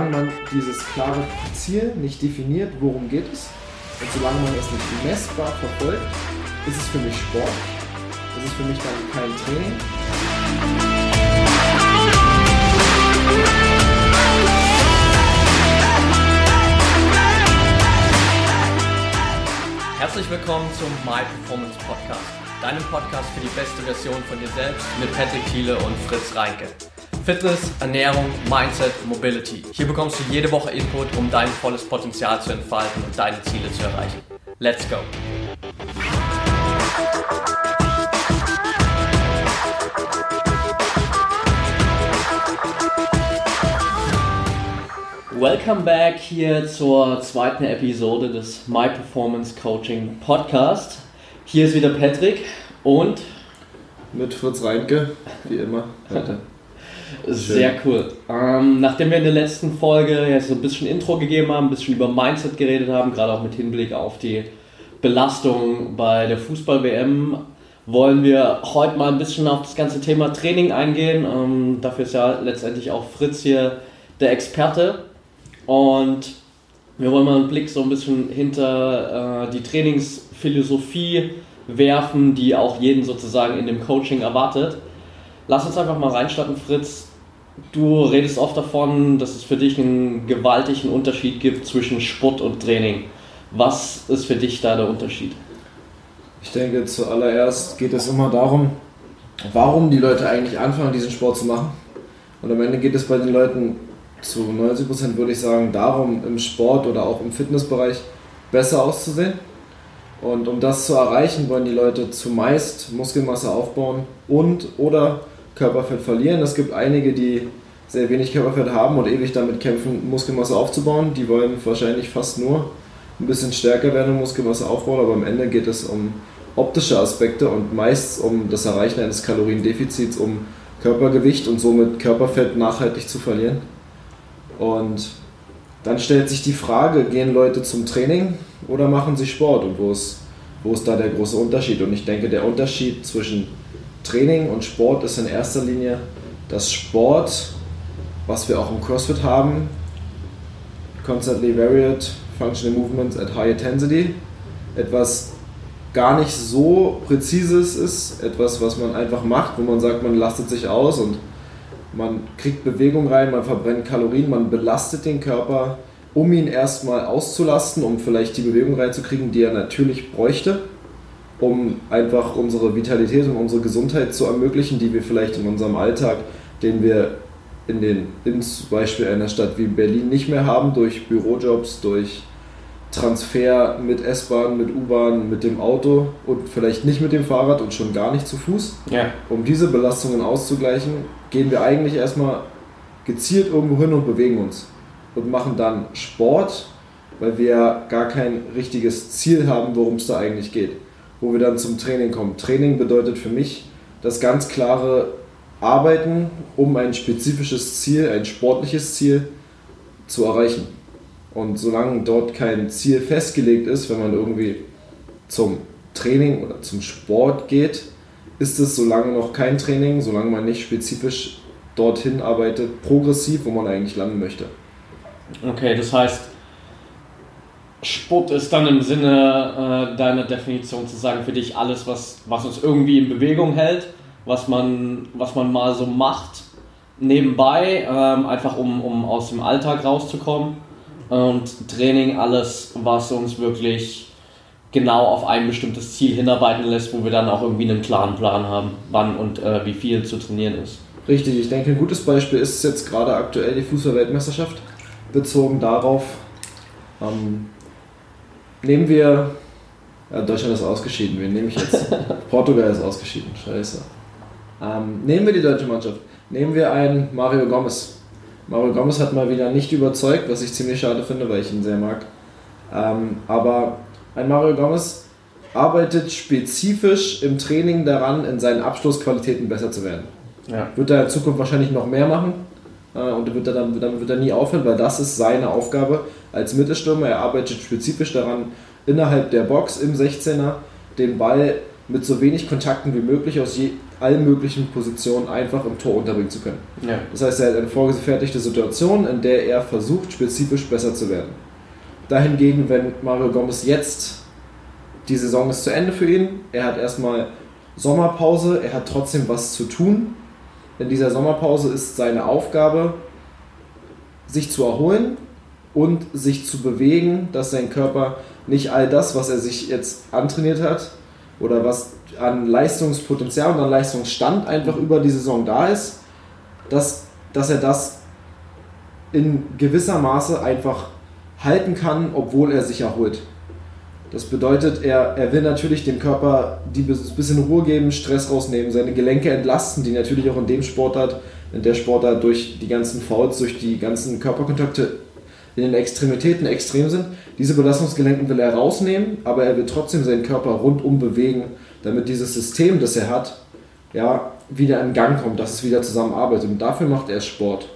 solange man dieses klare Ziel nicht definiert, worum geht es, und solange man es nicht messbar verfolgt, ist es für mich Sport. Ist für mich dann kein Training. Herzlich willkommen zum My Performance Podcast, deinem Podcast für die beste Version von dir selbst mit Patrick Thiele und Fritz Reinke. Fitness, Ernährung, Mindset, Mobility. Hier bekommst du jede Woche Input, um dein volles Potenzial zu entfalten und deine Ziele zu erreichen. Let's go! Welcome back hier zur zweiten Episode des My Performance Coaching Podcast. Hier ist wieder Patrick und mit Fritz Reinke, wie immer. Heute. Sehr cool. Ähm, nachdem wir in der letzten Folge ja so ein bisschen Intro gegeben haben, ein bisschen über Mindset geredet haben, gerade auch mit Hinblick auf die Belastung bei der Fußball-WM, wollen wir heute mal ein bisschen auf das ganze Thema Training eingehen. Ähm, dafür ist ja letztendlich auch Fritz hier der Experte. Und wir wollen mal einen Blick so ein bisschen hinter äh, die Trainingsphilosophie werfen, die auch jeden sozusagen in dem Coaching erwartet. Lass uns einfach mal reinstarten, Fritz. Du redest oft davon, dass es für dich einen gewaltigen Unterschied gibt zwischen Sport und Training. Was ist für dich da der Unterschied? Ich denke, zuallererst geht es immer darum, warum die Leute eigentlich anfangen, diesen Sport zu machen. Und am Ende geht es bei den Leuten zu 90% würde ich sagen, darum, im Sport oder auch im Fitnessbereich besser auszusehen. Und um das zu erreichen, wollen die Leute zumeist Muskelmasse aufbauen und oder Körperfett verlieren. Es gibt einige, die sehr wenig Körperfett haben und ewig damit kämpfen, Muskelmasse aufzubauen. Die wollen wahrscheinlich fast nur ein bisschen stärker werden und Muskelmasse aufbauen, aber am Ende geht es um optische Aspekte und meist um das Erreichen eines Kaloriendefizits, um Körpergewicht und somit Körperfett nachhaltig zu verlieren. Und dann stellt sich die Frage, gehen Leute zum Training oder machen sie Sport und wo ist, wo ist da der große Unterschied? Und ich denke, der Unterschied zwischen Training und Sport ist in erster Linie, dass Sport, was wir auch im CrossFit haben, constantly varied functional movements at high intensity, etwas gar nicht so präzises ist, etwas, was man einfach macht, wo man sagt, man lastet sich aus und man kriegt Bewegung rein, man verbrennt Kalorien, man belastet den Körper, um ihn erstmal auszulasten, um vielleicht die Bewegung reinzukriegen, die er natürlich bräuchte um einfach unsere Vitalität und unsere Gesundheit zu ermöglichen, die wir vielleicht in unserem Alltag, den wir in den in zum Beispiel einer Stadt wie Berlin nicht mehr haben, durch Bürojobs, durch Transfer mit S-Bahn, mit U-Bahn, mit dem Auto und vielleicht nicht mit dem Fahrrad und schon gar nicht zu Fuß. Ja. Um diese Belastungen auszugleichen, gehen wir eigentlich erstmal gezielt irgendwo hin und bewegen uns und machen dann Sport, weil wir gar kein richtiges Ziel haben, worum es da eigentlich geht wo wir dann zum Training kommen. Training bedeutet für mich das ganz klare Arbeiten, um ein spezifisches Ziel, ein sportliches Ziel zu erreichen. Und solange dort kein Ziel festgelegt ist, wenn man irgendwie zum Training oder zum Sport geht, ist es solange noch kein Training, solange man nicht spezifisch dorthin arbeitet, progressiv, wo man eigentlich landen möchte. Okay, das heißt, Sport ist dann im Sinne äh, deiner Definition zu sagen, für dich alles, was, was uns irgendwie in Bewegung hält, was man, was man mal so macht, nebenbei, ähm, einfach um, um aus dem Alltag rauszukommen. Und Training, alles, was uns wirklich genau auf ein bestimmtes Ziel hinarbeiten lässt, wo wir dann auch irgendwie einen klaren Plan haben, wann und äh, wie viel zu trainieren ist. Richtig, ich denke, ein gutes Beispiel ist jetzt gerade aktuell die Fußball-Weltmeisterschaft, bezogen darauf, ähm, Nehmen wir. Ja, Deutschland ist ausgeschieden. Wen nehme ich jetzt? Portugal ist ausgeschieden. Scheiße. Ähm, nehmen wir die deutsche Mannschaft. Nehmen wir einen Mario Gomez. Mario Gomez hat mal wieder nicht überzeugt, was ich ziemlich schade finde, weil ich ihn sehr mag. Ähm, aber ein Mario Gomez arbeitet spezifisch im Training daran, in seinen Abschlussqualitäten besser zu werden. Ja. Wird er in Zukunft wahrscheinlich noch mehr machen äh, und wird er dann, dann wird er nie aufhören, weil das ist seine Aufgabe als Mittelstürmer. Er arbeitet spezifisch daran, innerhalb der Box im 16er den Ball mit so wenig Kontakten wie möglich aus je, allen möglichen Positionen einfach im Tor unterbringen zu können. Ja. Das heißt, er hat eine vorgefertigte Situation, in der er versucht, spezifisch besser zu werden. Dahingegen, wenn Mario Gomez jetzt, die Saison ist zu Ende für ihn, er hat erstmal Sommerpause, er hat trotzdem was zu tun. In dieser Sommerpause ist seine Aufgabe, sich zu erholen und sich zu bewegen, dass sein Körper nicht all das, was er sich jetzt antrainiert hat oder was an Leistungspotenzial und an Leistungsstand einfach über die Saison da ist, dass, dass er das in gewisser Maße einfach halten kann, obwohl er sich erholt. Das bedeutet, er, er will natürlich dem Körper die bisschen Ruhe geben, Stress rausnehmen, seine Gelenke entlasten, die natürlich auch in dem Sportart, in der Sportart durch die ganzen Fouls, durch die ganzen Körperkontakte in den Extremitäten extrem sind. Diese Belastungsgelenken will er rausnehmen, aber er will trotzdem seinen Körper rundum bewegen, damit dieses System, das er hat, ja, wieder in Gang kommt, dass es wieder zusammenarbeitet. Und dafür macht er Sport.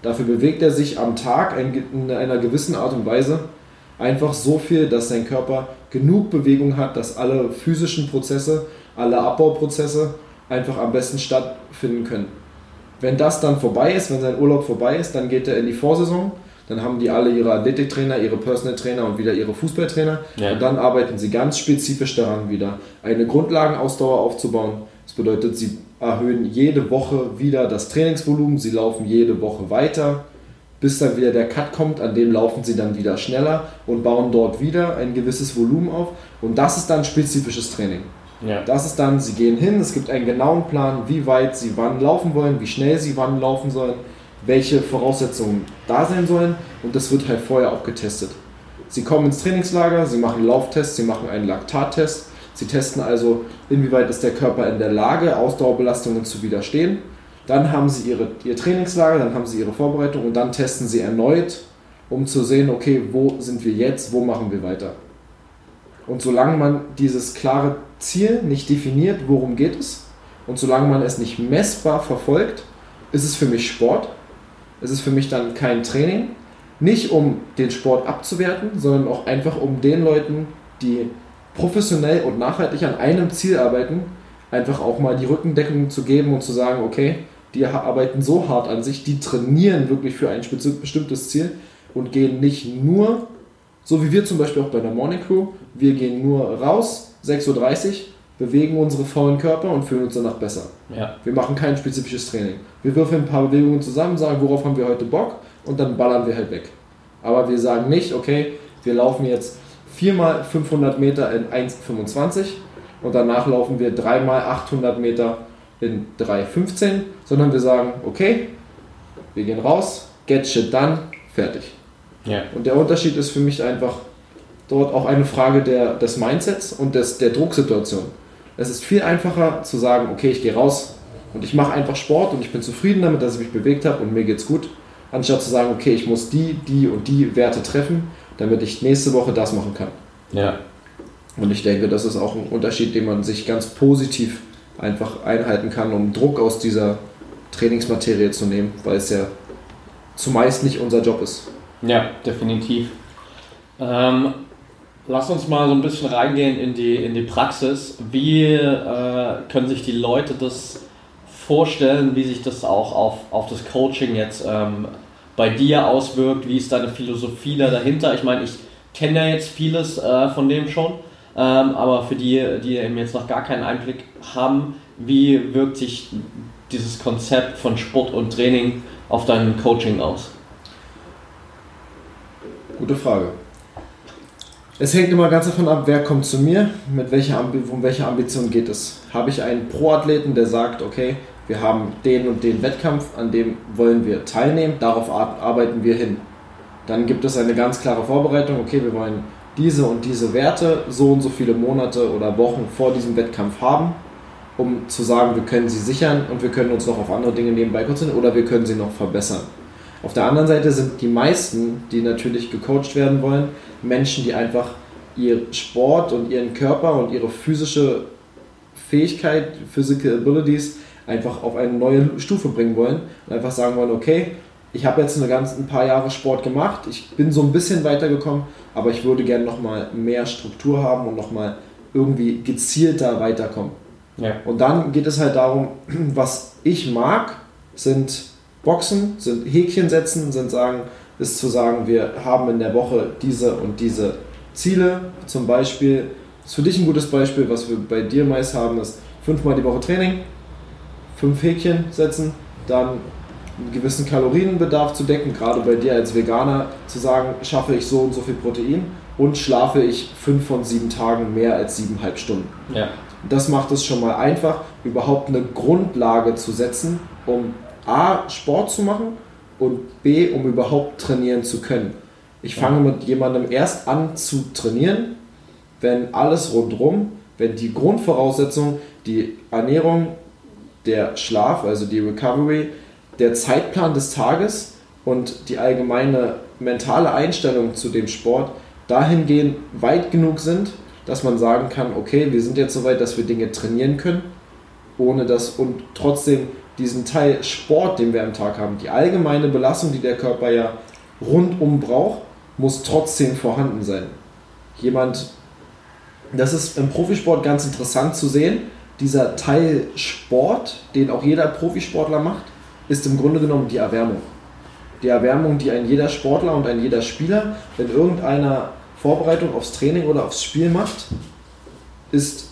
Dafür bewegt er sich am Tag in einer gewissen Art und Weise einfach so viel, dass sein Körper genug Bewegung hat, dass alle physischen Prozesse, alle Abbauprozesse einfach am besten stattfinden können. Wenn das dann vorbei ist, wenn sein Urlaub vorbei ist, dann geht er in die Vorsaison. Dann haben die alle ihre Athletiktrainer, ihre Personal Trainer und wieder ihre Fußballtrainer. Ja. Und dann arbeiten sie ganz spezifisch daran, wieder eine Grundlagenausdauer aufzubauen. Das bedeutet, sie erhöhen jede Woche wieder das Trainingsvolumen, sie laufen jede Woche weiter bis dann wieder der Cut kommt, an dem laufen sie dann wieder schneller und bauen dort wieder ein gewisses Volumen auf. Und das ist dann spezifisches Training. Ja. Das ist dann, sie gehen hin, es gibt einen genauen Plan, wie weit sie wann laufen wollen, wie schnell sie wann laufen sollen, welche Voraussetzungen da sein sollen und das wird halt vorher auch getestet. Sie kommen ins Trainingslager, sie machen Lauftests, sie machen einen Laktattest, sie testen also, inwieweit ist der Körper in der Lage, Ausdauerbelastungen zu widerstehen dann haben sie ihre, ihr Trainingslager, dann haben sie ihre Vorbereitung und dann testen sie erneut, um zu sehen, okay, wo sind wir jetzt, wo machen wir weiter. Und solange man dieses klare Ziel nicht definiert, worum geht es, und solange man es nicht messbar verfolgt, ist es für mich Sport. Es ist für mich dann kein Training. Nicht um den Sport abzuwerten, sondern auch einfach um den Leuten, die professionell und nachhaltig an einem Ziel arbeiten, einfach auch mal die Rückendeckung zu geben und zu sagen, okay, die arbeiten so hart an sich, die trainieren wirklich für ein bestimmtes Ziel und gehen nicht nur, so wie wir zum Beispiel auch bei der Morning Crew, wir gehen nur raus, 6.30 Uhr, bewegen unsere faulen Körper und fühlen uns danach besser. Ja. Wir machen kein spezifisches Training. Wir würfeln ein paar Bewegungen zusammen, sagen, worauf haben wir heute Bock und dann ballern wir halt weg. Aber wir sagen nicht, okay, wir laufen jetzt viermal 500 Meter in 1,25 und danach laufen wir dreimal 800 Meter in 3.15, sondern wir sagen, okay, wir gehen raus, get shit done, fertig. Ja. Und der Unterschied ist für mich einfach dort auch eine Frage der, des Mindsets und des, der Drucksituation. Es ist viel einfacher zu sagen, okay, ich gehe raus und ich mache einfach Sport und ich bin zufrieden damit, dass ich mich bewegt habe und mir geht's gut, anstatt zu sagen, okay, ich muss die, die und die Werte treffen, damit ich nächste Woche das machen kann. Ja. Und ich denke, das ist auch ein Unterschied, den man sich ganz positiv einfach einhalten kann, um Druck aus dieser Trainingsmaterie zu nehmen, weil es ja zumeist nicht unser Job ist. Ja, definitiv. Ähm, lass uns mal so ein bisschen reingehen in die, in die Praxis. Wie äh, können sich die Leute das vorstellen, wie sich das auch auf, auf das Coaching jetzt ähm, bei dir auswirkt? Wie ist deine Philosophie da dahinter? Ich meine, ich kenne ja jetzt vieles äh, von dem schon. Ähm, aber für die, die eben jetzt noch gar keinen Einblick haben, wie wirkt sich dieses Konzept von Sport und Training auf dein Coaching aus? Gute Frage. Es hängt immer ganz davon ab, wer kommt zu mir, mit welcher um welche Ambition geht es. Habe ich einen Pro-Athleten, der sagt, okay, wir haben den und den Wettkampf, an dem wollen wir teilnehmen, darauf arbeiten wir hin. Dann gibt es eine ganz klare Vorbereitung, okay, wir wollen diese und diese Werte so und so viele Monate oder Wochen vor diesem Wettkampf haben, um zu sagen, wir können sie sichern und wir können uns noch auf andere Dinge nebenbei konzentrieren oder wir können sie noch verbessern. Auf der anderen Seite sind die meisten, die natürlich gecoacht werden wollen, Menschen, die einfach ihr Sport und ihren Körper und ihre physische Fähigkeit, Physical Abilities einfach auf eine neue Stufe bringen wollen und einfach sagen wollen, okay, ich habe jetzt eine ganz, ein paar Jahre Sport gemacht, ich bin so ein bisschen weitergekommen, aber ich würde gerne nochmal mehr Struktur haben und nochmal irgendwie gezielter weiterkommen. Ja. Und dann geht es halt darum, was ich mag, sind Boxen, sind Häkchen setzen, sind sagen, ist zu sagen, wir haben in der Woche diese und diese Ziele. Zum Beispiel, ist für dich ein gutes Beispiel, was wir bei dir meist haben, ist fünfmal die Woche Training, fünf Häkchen setzen, dann einen gewissen Kalorienbedarf zu decken, gerade bei dir als Veganer zu sagen, schaffe ich so und so viel Protein und schlafe ich fünf von sieben Tagen mehr als siebeneinhalb Stunden. Ja. Das macht es schon mal einfach, überhaupt eine Grundlage zu setzen, um A, Sport zu machen und B, um überhaupt trainieren zu können. Ich fange mit jemandem erst an zu trainieren, wenn alles rundherum, wenn die Grundvoraussetzung, die Ernährung, der Schlaf, also die Recovery, der Zeitplan des Tages und die allgemeine mentale Einstellung zu dem Sport dahingehend weit genug sind, dass man sagen kann, okay, wir sind jetzt so weit, dass wir Dinge trainieren können, ohne das und trotzdem diesen Teil Sport, den wir am Tag haben, die allgemeine Belastung, die der Körper ja rundum braucht, muss trotzdem vorhanden sein. Jemand, das ist im Profisport ganz interessant zu sehen, dieser Teil Sport, den auch jeder Profisportler macht, ist im Grunde genommen die Erwärmung. Die Erwärmung, die ein jeder Sportler und ein jeder Spieler, wenn irgendeiner Vorbereitung aufs Training oder aufs Spiel macht, ist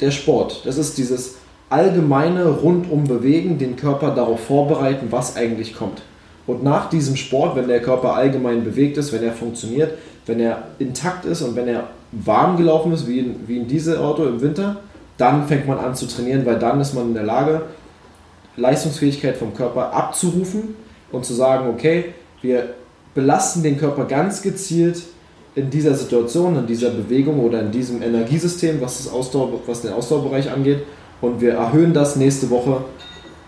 der Sport. Das ist dieses allgemeine rundum bewegen, den Körper darauf vorbereiten, was eigentlich kommt. Und nach diesem Sport, wenn der Körper allgemein bewegt ist, wenn er funktioniert, wenn er intakt ist und wenn er warm gelaufen ist, wie in, wie in diese Auto im Winter, dann fängt man an zu trainieren, weil dann ist man in der Lage, Leistungsfähigkeit vom Körper abzurufen und zu sagen, okay, wir belasten den Körper ganz gezielt in dieser Situation, in dieser Bewegung oder in diesem Energiesystem, was, das Ausdauer, was den Ausdauerbereich angeht und wir erhöhen das nächste Woche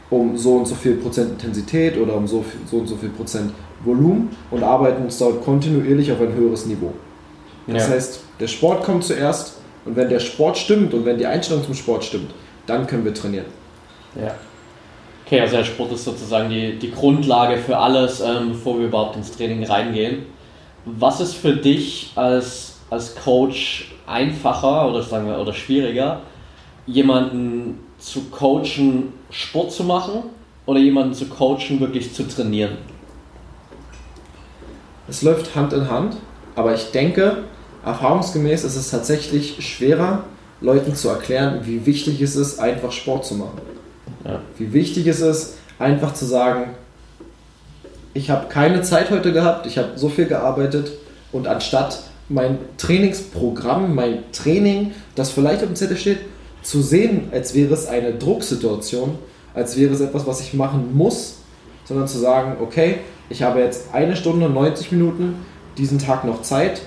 um so und so viel Prozent Intensität oder um so, so und so viel Prozent Volumen und arbeiten uns dort kontinuierlich auf ein höheres Niveau. Das ja. heißt, der Sport kommt zuerst und wenn der Sport stimmt und wenn die Einstellung zum Sport stimmt, dann können wir trainieren. Ja. Okay, also der Sport ist sozusagen die, die Grundlage für alles, ähm, bevor wir überhaupt ins Training reingehen. Was ist für dich als, als Coach einfacher oder sagen wir oder schwieriger, jemanden zu coachen, Sport zu machen oder jemanden zu coachen, wirklich zu trainieren? Es läuft Hand in Hand, aber ich denke, erfahrungsgemäß ist es tatsächlich schwerer, Leuten zu erklären, wie wichtig es ist, einfach Sport zu machen. Ja. Wie wichtig es ist, einfach zu sagen, ich habe keine Zeit heute gehabt, ich habe so viel gearbeitet und anstatt mein Trainingsprogramm, mein Training, das vielleicht auf dem Zettel steht, zu sehen, als wäre es eine Drucksituation, als wäre es etwas, was ich machen muss, sondern zu sagen, okay, ich habe jetzt eine Stunde, 90 Minuten diesen Tag noch Zeit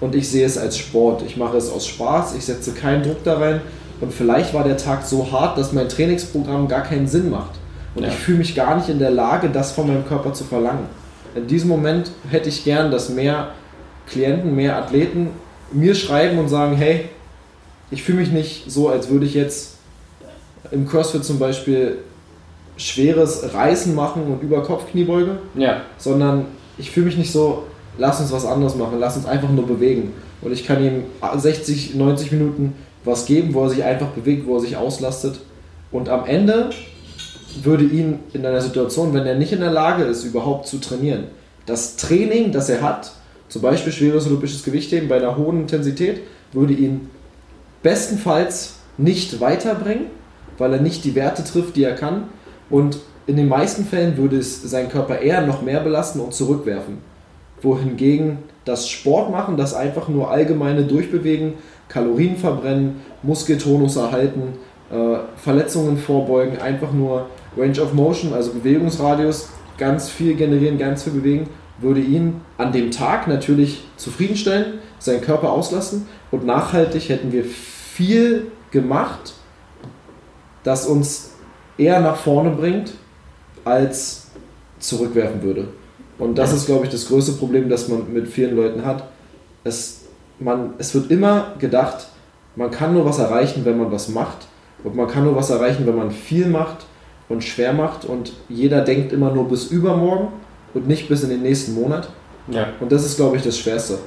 und ich sehe es als Sport. Ich mache es aus Spaß, ich setze keinen Druck da rein und vielleicht war der Tag so hart, dass mein Trainingsprogramm gar keinen Sinn macht. Und ja. ich fühle mich gar nicht in der Lage, das von meinem Körper zu verlangen. In diesem Moment hätte ich gern, dass mehr Klienten, mehr Athleten mir schreiben und sagen, hey, ich fühle mich nicht so, als würde ich jetzt im CrossFit zum Beispiel schweres Reißen machen und über Kopfkniebeuge, ja. sondern ich fühle mich nicht so, lass uns was anderes machen, lass uns einfach nur bewegen. Und ich kann ihm 60, 90 Minuten was geben, wo er sich einfach bewegt, wo er sich auslastet. Und am Ende würde ihn in einer Situation, wenn er nicht in der Lage ist, überhaupt zu trainieren, das Training, das er hat, zum Beispiel schweres olympisches Gewichtheben bei einer hohen Intensität, würde ihn bestenfalls nicht weiterbringen, weil er nicht die Werte trifft, die er kann. Und in den meisten Fällen würde es seinen Körper eher noch mehr belasten und zurückwerfen. Wohingegen das Sport machen, das einfach nur allgemeine Durchbewegen, Kalorien verbrennen, Muskeltonus erhalten, äh, Verletzungen vorbeugen, einfach nur Range of Motion, also Bewegungsradius, ganz viel generieren, ganz viel bewegen, würde ihn an dem Tag natürlich zufriedenstellen, seinen Körper auslassen und nachhaltig hätten wir viel gemacht, das uns eher nach vorne bringt, als zurückwerfen würde. Und das ist, glaube ich, das größte Problem, das man mit vielen Leuten hat. Es, man, es wird immer gedacht, man kann nur was erreichen, wenn man was macht. Und man kann nur was erreichen, wenn man viel macht und schwer macht. Und jeder denkt immer nur bis übermorgen und nicht bis in den nächsten Monat. Ja. Und das ist, glaube ich, das Schwerste.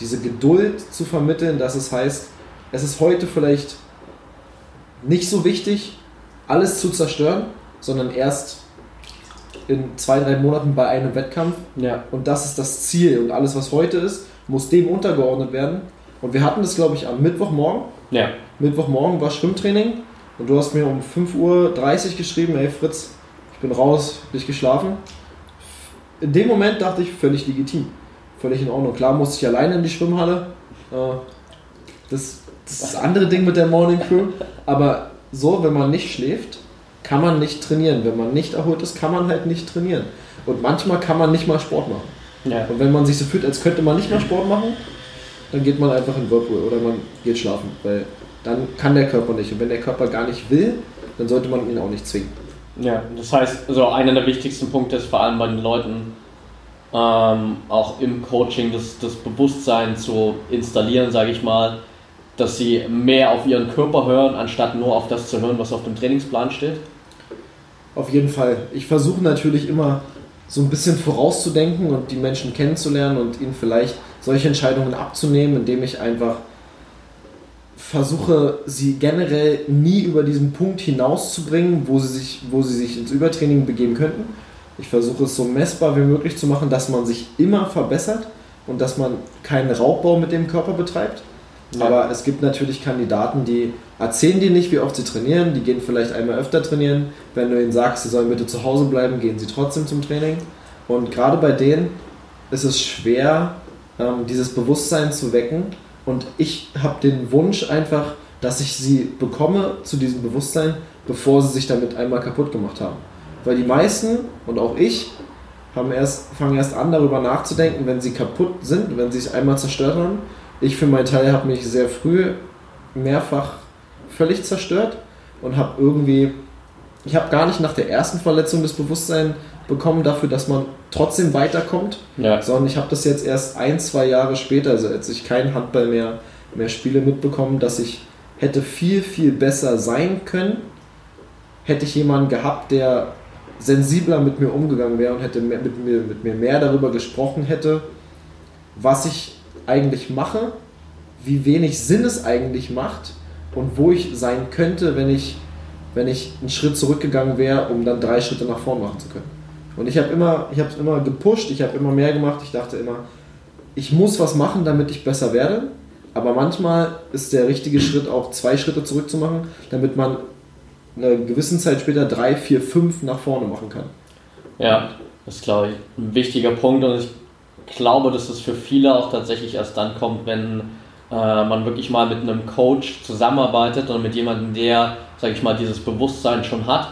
Diese Geduld zu vermitteln, dass es heißt, es ist heute vielleicht nicht so wichtig, alles zu zerstören, sondern erst in zwei, drei Monaten bei einem Wettkampf. Ja. Und das ist das Ziel. Und alles, was heute ist, muss dem untergeordnet werden. Und wir hatten das, glaube ich, am Mittwochmorgen. Ja. Mittwochmorgen war Schwimmtraining. Und du hast mir um 5.30 Uhr geschrieben, hey Fritz, ich bin raus, nicht geschlafen. In dem Moment dachte ich, völlig legitim. Völlig in Ordnung. Klar musste ich alleine in die Schwimmhalle. Äh, das, das ist das andere Ding mit der Morning Crew. Aber so, wenn man nicht schläft, kann man nicht trainieren. Wenn man nicht erholt ist, kann man halt nicht trainieren. Und manchmal kann man nicht mal Sport machen. Ja. Und wenn man sich so fühlt, als könnte man nicht mal Sport machen, dann geht man einfach in Whirlpool oder man geht schlafen. Weil dann kann der Körper nicht. Und wenn der Körper gar nicht will, dann sollte man ihn auch nicht zwingen. Ja, das heißt, also einer der wichtigsten Punkte ist vor allem bei den Leuten, ähm, auch im Coaching das, das Bewusstsein zu installieren, sage ich mal, dass sie mehr auf ihren Körper hören, anstatt nur auf das zu hören, was auf dem Trainingsplan steht? Auf jeden Fall. Ich versuche natürlich immer so ein bisschen vorauszudenken und die Menschen kennenzulernen und ihnen vielleicht solche Entscheidungen abzunehmen, indem ich einfach versuche, sie generell nie über diesen Punkt hinauszubringen, wo sie sich, wo sie sich ins Übertraining begeben könnten. Ich versuche es so messbar wie möglich zu machen, dass man sich immer verbessert und dass man keinen Raubbau mit dem Körper betreibt. Aber es gibt natürlich Kandidaten, die erzählen dir nicht, wie oft sie trainieren. Die gehen vielleicht einmal öfter trainieren. Wenn du ihnen sagst, sie sollen bitte zu Hause bleiben, gehen sie trotzdem zum Training. Und gerade bei denen ist es schwer, ähm, dieses Bewusstsein zu wecken. Und ich habe den Wunsch einfach, dass ich sie bekomme zu diesem Bewusstsein, bevor sie sich damit einmal kaputt gemacht haben. Weil die meisten und auch ich haben erst, fangen erst an, darüber nachzudenken, wenn sie kaputt sind, wenn sie es einmal zerstört haben ich für meinen Teil habe mich sehr früh mehrfach völlig zerstört und habe irgendwie, ich habe gar nicht nach der ersten Verletzung das Bewusstsein bekommen dafür, dass man trotzdem weiterkommt, ja. sondern ich habe das jetzt erst ein, zwei Jahre später, also als ich kein Handball mehr, mehr spiele, mitbekommen, dass ich hätte viel, viel besser sein können, hätte ich jemanden gehabt, der sensibler mit mir umgegangen wäre und hätte mit mir, mit mir mehr darüber gesprochen hätte, was ich eigentlich mache, wie wenig Sinn es eigentlich macht und wo ich sein könnte, wenn ich, wenn ich einen Schritt zurückgegangen wäre, um dann drei Schritte nach vorn machen zu können. Und ich habe immer, ich habe es immer gepusht, ich habe immer mehr gemacht, ich dachte immer, ich muss was machen, damit ich besser werde. Aber manchmal ist der richtige Schritt auch zwei Schritte zurück zu machen, damit man eine gewisse Zeit später drei, vier, fünf nach vorne machen kann. Ja, das ist, glaube ich, ein wichtiger Punkt und ich glaube, dass es für viele auch tatsächlich erst dann kommt, wenn äh, man wirklich mal mit einem Coach zusammenarbeitet und mit jemandem, der, sag ich mal, dieses Bewusstsein schon hat.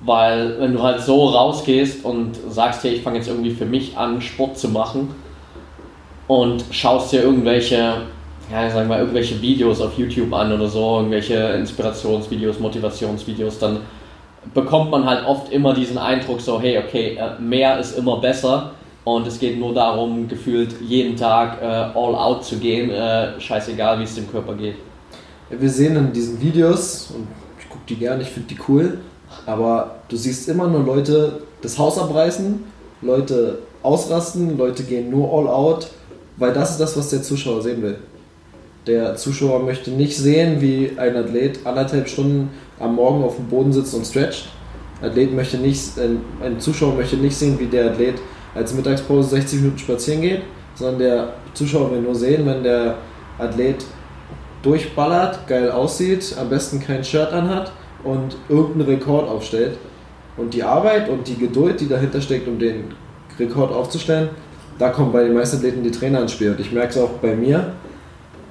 Weil wenn du halt so rausgehst und sagst, ja, ich fange jetzt irgendwie für mich an, Sport zu machen und schaust dir irgendwelche, ja, sagen wir, irgendwelche Videos auf YouTube an oder so, irgendwelche Inspirationsvideos, Motivationsvideos, dann bekommt man halt oft immer diesen Eindruck so, hey, okay, äh, mehr ist immer besser und es geht nur darum, gefühlt jeden Tag äh, all out zu gehen, äh, scheißegal wie es dem Körper geht. Wir sehen in diesen Videos, und ich gucke die gerne, ich finde die cool, aber du siehst immer nur Leute das Haus abreißen, Leute ausrasten, Leute gehen nur all out, weil das ist das, was der Zuschauer sehen will. Der Zuschauer möchte nicht sehen, wie ein Athlet anderthalb Stunden am Morgen auf dem Boden sitzt und stretcht. Athlet möchte nicht, ein Zuschauer möchte nicht sehen, wie der Athlet als Mittagspause 60 Minuten spazieren geht, sondern der Zuschauer will nur sehen, wenn der Athlet durchballert, geil aussieht, am besten kein Shirt anhat und irgendeinen Rekord aufstellt. Und die Arbeit und die Geduld, die dahinter steckt, um den Rekord aufzustellen, da kommen bei den meisten Athleten die Trainer ins Spiel. Und ich merke es auch bei mir,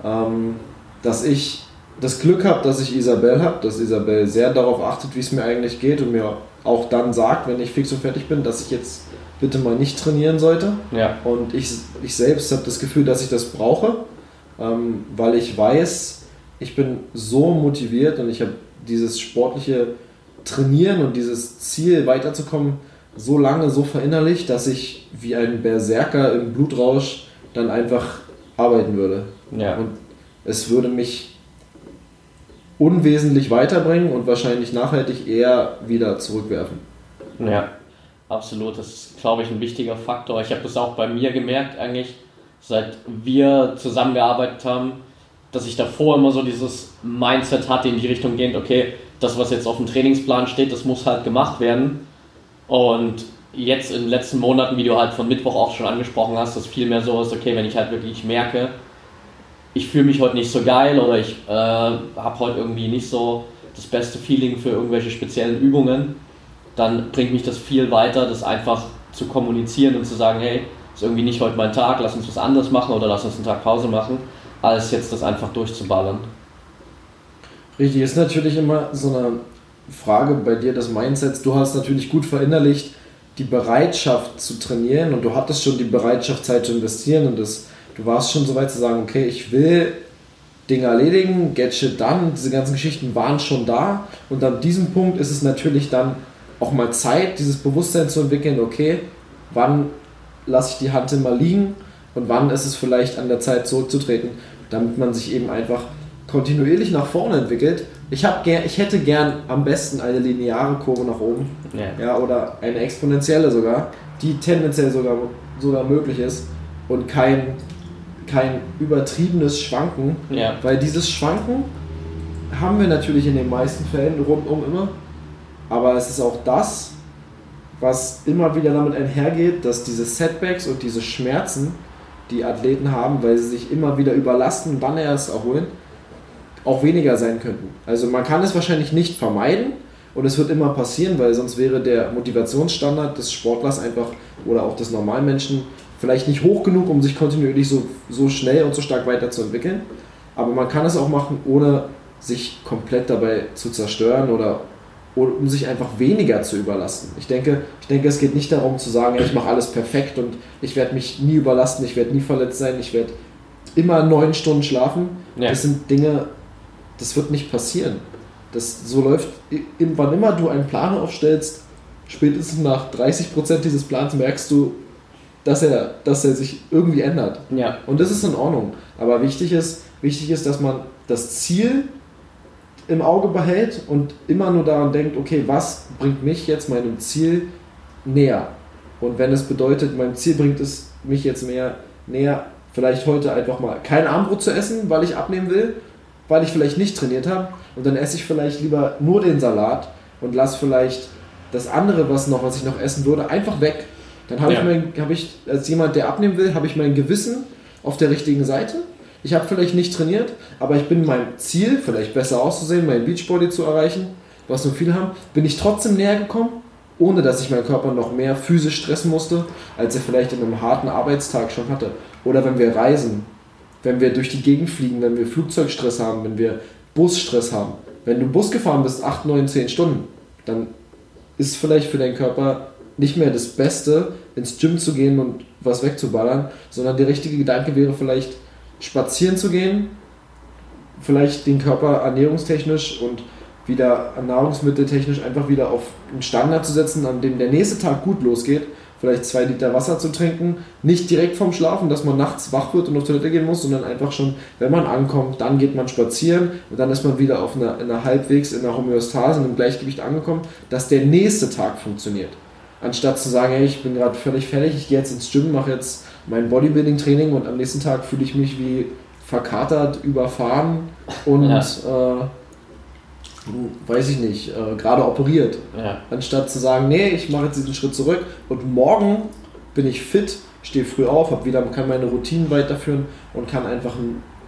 ähm, dass ich das Glück habe, dass ich Isabel habe, dass Isabel sehr darauf achtet, wie es mir eigentlich geht und mir auch dann sagt, wenn ich fix und fertig bin, dass ich jetzt bitte mal nicht trainieren sollte. Ja. Und ich, ich selbst habe das Gefühl, dass ich das brauche, ähm, weil ich weiß, ich bin so motiviert und ich habe dieses sportliche Trainieren und dieses Ziel weiterzukommen so lange so verinnerlicht, dass ich wie ein Berserker im Blutrausch dann einfach arbeiten würde. Ja. Und es würde mich unwesentlich weiterbringen und wahrscheinlich nachhaltig eher wieder zurückwerfen. Ja. Absolut, das ist, glaube ich, ein wichtiger Faktor. Ich habe das auch bei mir gemerkt, eigentlich, seit wir zusammengearbeitet haben, dass ich davor immer so dieses Mindset hatte in die Richtung gehend, okay, das, was jetzt auf dem Trainingsplan steht, das muss halt gemacht werden. Und jetzt in den letzten Monaten, wie du halt von Mittwoch auch schon angesprochen hast, dass viel mehr so ist, okay, wenn ich halt wirklich merke, ich fühle mich heute nicht so geil oder ich äh, habe heute irgendwie nicht so das beste Feeling für irgendwelche speziellen Übungen, dann bringt mich das viel weiter, das einfach zu kommunizieren und zu sagen, hey, ist irgendwie nicht heute mein Tag, lass uns was anderes machen oder lass uns einen Tag Pause machen, als jetzt das einfach durchzuballern. Richtig, ist natürlich immer so eine Frage bei dir des Mindsets. Du hast natürlich gut verinnerlicht, die Bereitschaft zu trainieren und du hattest schon die Bereitschaft, Zeit zu investieren und das, du warst schon so weit zu sagen, okay, ich will Dinge erledigen, get shit done, diese ganzen Geschichten waren schon da und an diesem Punkt ist es natürlich dann auch mal Zeit, dieses Bewusstsein zu entwickeln, okay, wann lasse ich die Hand immer liegen und wann ist es vielleicht an der Zeit zurückzutreten, damit man sich eben einfach kontinuierlich nach vorne entwickelt. Ich, gern, ich hätte gern am besten eine lineare Kurve nach oben ja. ja. oder eine exponentielle sogar, die tendenziell sogar, sogar möglich ist und kein, kein übertriebenes Schwanken, ja. weil dieses Schwanken haben wir natürlich in den meisten Fällen rundum immer, aber es ist auch das, was immer wieder damit einhergeht, dass diese Setbacks und diese Schmerzen, die Athleten haben, weil sie sich immer wieder überlasten, wann er es erholen, auch weniger sein könnten. Also man kann es wahrscheinlich nicht vermeiden und es wird immer passieren, weil sonst wäre der Motivationsstandard des Sportlers einfach oder auch des Normalmenschen vielleicht nicht hoch genug, um sich kontinuierlich so, so schnell und so stark weiterzuentwickeln. Aber man kann es auch machen, ohne sich komplett dabei zu zerstören oder um sich einfach weniger zu überlasten. Ich denke, ich denke, es geht nicht darum zu sagen, ich mache alles perfekt und ich werde mich nie überlasten, ich werde nie verletzt sein, ich werde immer neun Stunden schlafen. Ja. Das sind Dinge, das wird nicht passieren. Das so läuft, wann immer du einen Plan aufstellst, spätestens nach 30% dieses Plans merkst du, dass er, dass er sich irgendwie ändert. Ja. Und das ist in Ordnung. Aber wichtig ist, wichtig ist, dass man das Ziel im Auge behält und immer nur daran denkt, okay, was bringt mich jetzt meinem Ziel näher? Und wenn es bedeutet, mein Ziel bringt es mich jetzt mehr näher, vielleicht heute einfach mal kein Armbrot zu essen, weil ich abnehmen will, weil ich vielleicht nicht trainiert habe und dann esse ich vielleicht lieber nur den Salat und lasse vielleicht das andere, was noch, was ich noch essen würde, einfach weg. Dann habe ja. ich, mein, hab ich als jemand, der abnehmen will, habe ich mein Gewissen auf der richtigen Seite ich habe vielleicht nicht trainiert, aber ich bin meinem Ziel, vielleicht besser auszusehen, mein Beachbody zu erreichen, was so viele haben, bin ich trotzdem näher gekommen, ohne dass ich meinen Körper noch mehr physisch stressen musste, als er vielleicht in einem harten Arbeitstag schon hatte. Oder wenn wir reisen, wenn wir durch die Gegend fliegen, wenn wir Flugzeugstress haben, wenn wir Busstress haben. Wenn du Bus gefahren bist, 8, 9, 10 Stunden, dann ist vielleicht für deinen Körper nicht mehr das Beste, ins Gym zu gehen und was wegzuballern, sondern der richtige Gedanke wäre vielleicht, spazieren zu gehen, vielleicht den Körper ernährungstechnisch und wieder nahrungsmitteltechnisch einfach wieder auf einen Standard zu setzen, an dem der nächste Tag gut losgeht, vielleicht zwei Liter Wasser zu trinken, nicht direkt vom Schlafen, dass man nachts wach wird und auf Toilette gehen muss, sondern einfach schon, wenn man ankommt, dann geht man spazieren und dann ist man wieder auf einer, in einer halbwegs in einer Homöostase, in einem Gleichgewicht angekommen, dass der nächste Tag funktioniert. Anstatt zu sagen, hey, ich bin gerade völlig fertig, ich gehe jetzt ins Gym, mache jetzt mein Bodybuilding-Training und am nächsten Tag fühle ich mich wie verkatert, überfahren und ja. äh, weiß ich nicht, äh, gerade operiert. Ja. Anstatt zu sagen, nee, ich mache jetzt diesen Schritt zurück und morgen bin ich fit, stehe früh auf, hab wieder, kann meine Routinen weiterführen und kann einfach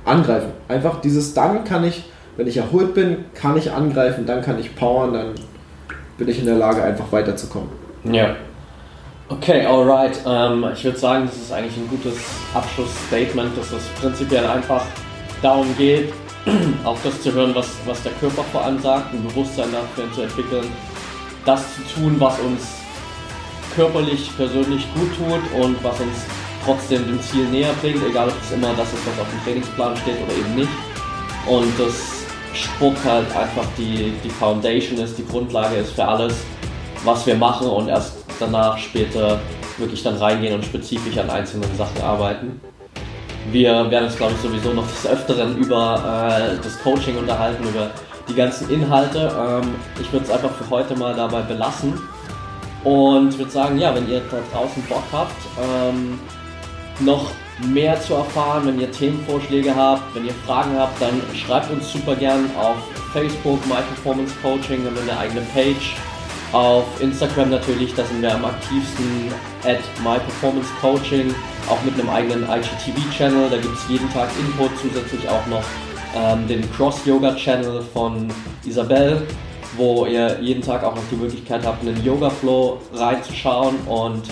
angreifen. Einfach dieses, dann kann ich, wenn ich erholt bin, kann ich angreifen, dann kann ich powern, dann bin ich in der Lage, einfach weiterzukommen. Ja. Okay, alright. Ähm, ich würde sagen, das ist eigentlich ein gutes Abschlussstatement, dass es prinzipiell einfach darum geht, auch das zu hören, was, was der Körper vor allem sagt, ein Bewusstsein dafür zu entwickeln, das zu tun, was uns körperlich, persönlich gut tut und was uns trotzdem dem Ziel näher bringt, egal ob es immer das ist, was auf dem Trainingsplan steht oder eben nicht. Und das Sport halt einfach die, die Foundation ist, die Grundlage ist für alles, was wir machen und erst danach später wirklich dann reingehen und spezifisch an einzelnen Sachen arbeiten. Wir werden uns, glaube ich, sowieso noch des Öfteren über äh, das Coaching unterhalten, über die ganzen Inhalte. Ähm, ich würde es einfach für heute mal dabei belassen und würde sagen, ja, wenn ihr da draußen Bock habt, ähm, noch mehr zu erfahren, wenn ihr Themenvorschläge habt, wenn ihr Fragen habt, dann schreibt uns super gern auf Facebook My Performance Coaching, wir haben eine eigene Page. Auf Instagram natürlich, da sind wir am aktivsten at My Performance Coaching, auch mit einem eigenen IGTV-Channel, da gibt es jeden Tag Input, zusätzlich auch noch ähm, den Cross-Yoga-Channel von Isabel, wo ihr jeden Tag auch noch die Möglichkeit habt, in den Yoga-Flow reinzuschauen. Und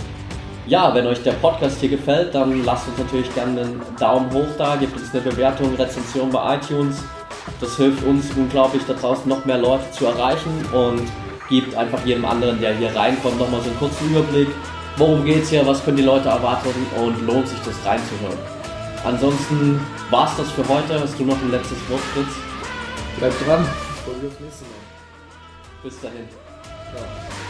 ja, wenn euch der Podcast hier gefällt, dann lasst uns natürlich gerne einen Daumen hoch da, gebt uns eine Bewertung, Rezension bei iTunes. Das hilft uns unglaublich da draußen noch mehr Leute zu erreichen. Und gibt einfach jedem anderen, der hier reinkommt, nochmal so einen kurzen Überblick. Worum geht's hier, was können die Leute erwarten und lohnt sich das reinzuhören. Ansonsten war's das für heute. Hast du noch ein letztes Wort, Fritz? Bleibt dran. Ich freue mich aufs nächste Mal. Bis dahin. Ciao.